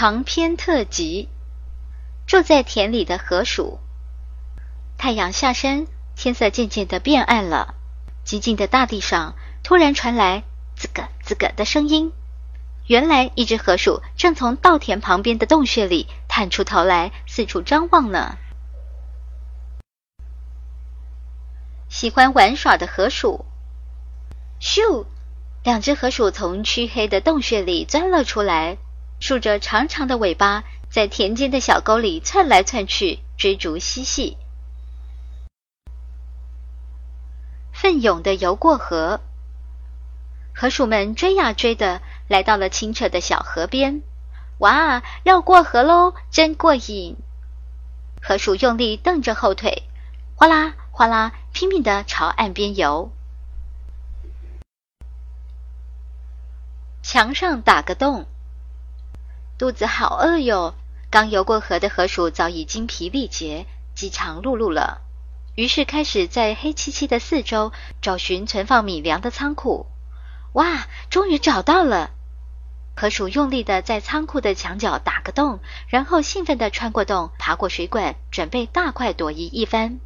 长篇特辑：住在田里的河鼠。太阳下山，天色渐渐的变暗了。寂静的大地上突然传来“吱咯吱咯”的声音。原来，一只河鼠正从稻田旁边的洞穴里探出头来，四处张望呢。喜欢玩耍的河鼠，咻！两只河鼠从黢黑的洞穴里钻了出来。竖着长长的尾巴，在田间的小沟里窜来窜去，追逐嬉戏。奋勇的游过河，河鼠们追呀追的，来到了清澈的小河边。哇，要过河喽，真过瘾！河鼠用力蹬着后腿，哗啦哗啦，拼命的朝岸边游。墙上打个洞。肚子好饿哟！刚游过河的河鼠早已精疲力竭、饥肠辘辘了，于是开始在黑漆漆的四周找寻存放米粮的仓库。哇，终于找到了！河鼠用力的在仓库的墙角打个洞，然后兴奋的穿过洞，爬过水管，准备大快朵颐一番。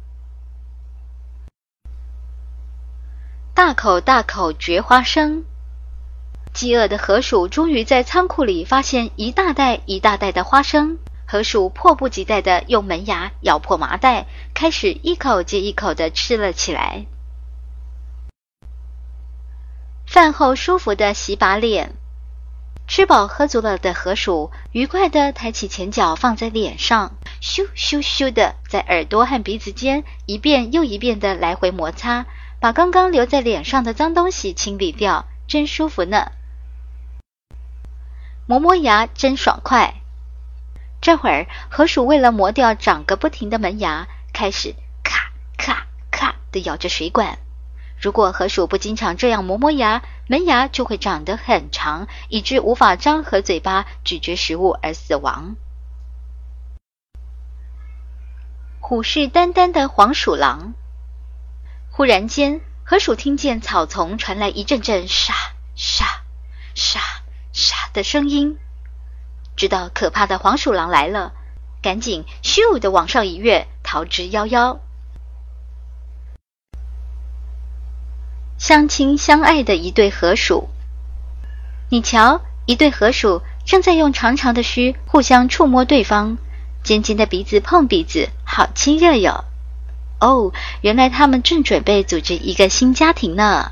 大口大口嚼花生。饥饿的河鼠终于在仓库里发现一大袋一大袋的花生，河鼠迫不及待地用门牙咬破麻袋，开始一口接一口地吃了起来。饭后舒服的洗把脸，吃饱喝足了的河鼠愉快地抬起前脚放在脸上，咻咻咻的在耳朵和鼻子间一遍又一遍地来回摩擦，把刚刚留在脸上的脏东西清理掉，真舒服呢。磨磨牙真爽快。这会儿，河鼠为了磨掉长个不停的门牙，开始咔咔咔的咬着水管。如果河鼠不经常这样磨磨牙，门牙就会长得很长，以致无法张合嘴巴咀嚼食物而死亡。虎视眈眈的黄鼠狼。忽然间，河鼠听见草丛传来一阵阵沙沙沙。沙的声音，知道可怕的黄鼠狼来了，赶紧咻的往上一跃，逃之夭夭。相亲相爱的一对河鼠，你瞧，一对河鼠正在用长长的须互相触摸对方，尖尖的鼻子碰鼻子，好亲热哟！哦，原来他们正准备组织一个新家庭呢。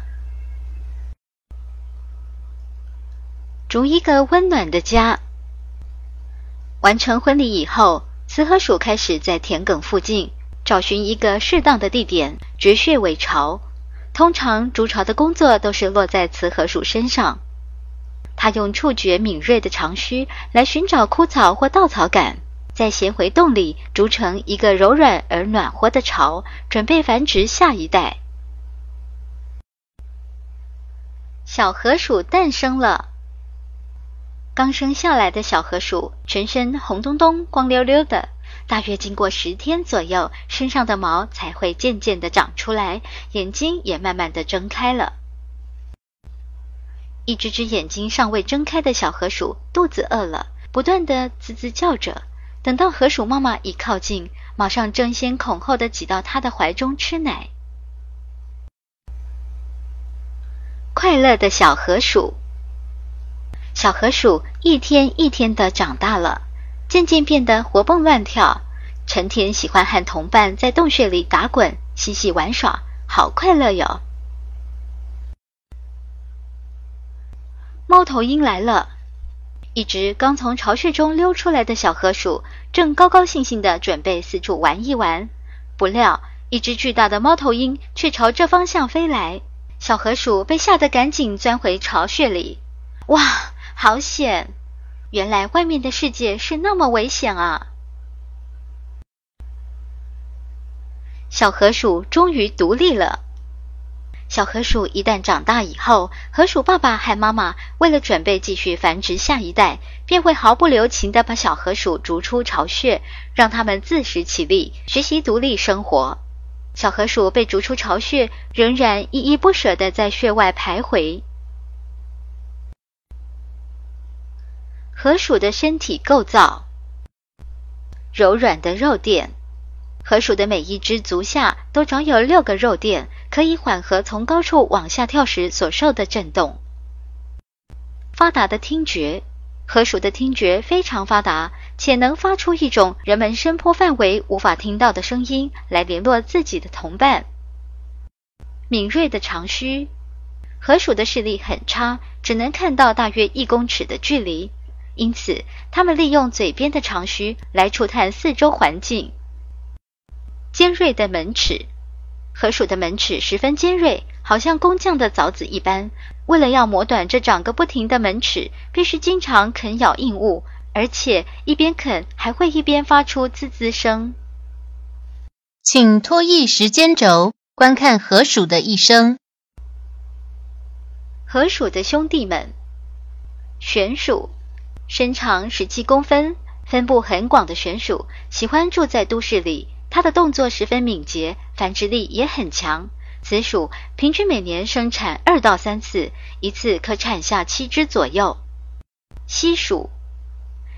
逐一个温暖的家。完成婚礼以后，雌河鼠开始在田埂附近找寻一个适当的地点掘穴为巢。通常筑巢的工作都是落在雌河鼠身上。它用触觉敏锐的长须来寻找枯草或稻草杆，在衔回洞里筑成一个柔软而暖和的巢，准备繁殖下一代。小河鼠诞生了。刚生下来的小河鼠全身红彤彤、光溜溜的，大约经过十天左右，身上的毛才会渐渐的长出来，眼睛也慢慢的睁开了。一只只眼睛尚未睁开的小河鼠肚子饿了，不断的滋滋叫着。等到河鼠妈妈一靠近，马上争先恐后的挤到它的怀中吃奶。快乐的小河鼠。小河鼠一天一天的长大了，渐渐变得活蹦乱跳，成天喜欢和同伴在洞穴里打滚、嬉戏玩耍，好快乐哟！猫头鹰来了，一只刚从巢穴中溜出来的小河鼠正高高兴兴地准备四处玩一玩，不料一只巨大的猫头鹰却朝这方向飞来。小河鼠被吓得赶紧钻回巢穴里。哇，好险！原来外面的世界是那么危险啊！小河鼠终于独立了。小河鼠一旦长大以后，河鼠爸爸和妈妈为了准备继续繁殖下一代，便会毫不留情地把小河鼠逐出巢穴，让它们自食其力，学习独立生活。小河鼠被逐出巢穴，仍然依依不舍地在穴外徘徊。河鼠的身体构造：柔软的肉垫。河鼠的每一只足下都长有六个肉垫，可以缓和从高处往下跳时所受的震动。发达的听觉，河鼠的听觉非常发达，且能发出一种人们声波范围无法听到的声音来联络自己的同伴。敏锐的长须，河鼠的视力很差，只能看到大约一公尺的距离，因此它们利用嘴边的长须来触探四周环境。尖锐的门齿，河鼠的门齿十分尖锐，好像工匠的凿子一般。为了要磨短这长个不停的门齿，必须经常啃咬硬物，而且一边啃还会一边发出滋滋声。请拖曳时间轴，观看河鼠的一生。河鼠的兄弟们，玄鼠，身长十七公分，分布很广的玄鼠，喜欢住在都市里。它的动作十分敏捷，繁殖力也很强。此鼠平均每年生产二到三次，一次可产下七只左右。西鼠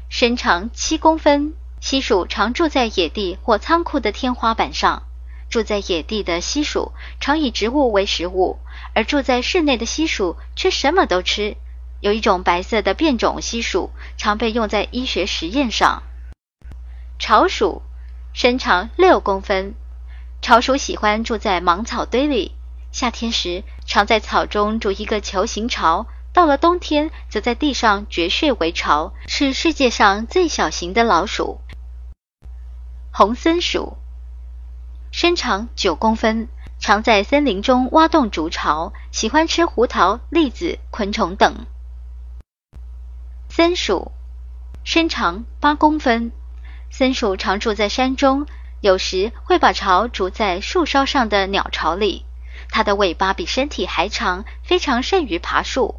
身长七公分，西鼠常住在野地或仓库的天花板上。住在野地的西鼠常以植物为食物，而住在室内的西鼠却什么都吃。有一种白色的变种西鼠，常被用在医学实验上。巢鼠。身长六公分，巢鼠喜欢住在芒草堆里。夏天时，常在草中筑一个球形巢；到了冬天，则在地上掘穴为巢，是世界上最小型的老鼠。红森鼠身长九公分，常在森林中挖洞筑巢，喜欢吃胡桃、栗子、昆虫等。森鼠身长八公分。森鼠常住在山中，有时会把巢筑在树梢上的鸟巢里。它的尾巴比身体还长，非常善于爬树。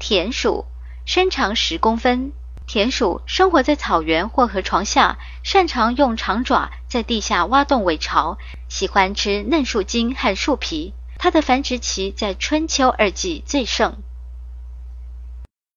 田鼠身长十公分，田鼠生活在草原或河床下，擅长用长爪在地下挖洞为巢，喜欢吃嫩树茎和树皮。它的繁殖期在春秋二季最盛。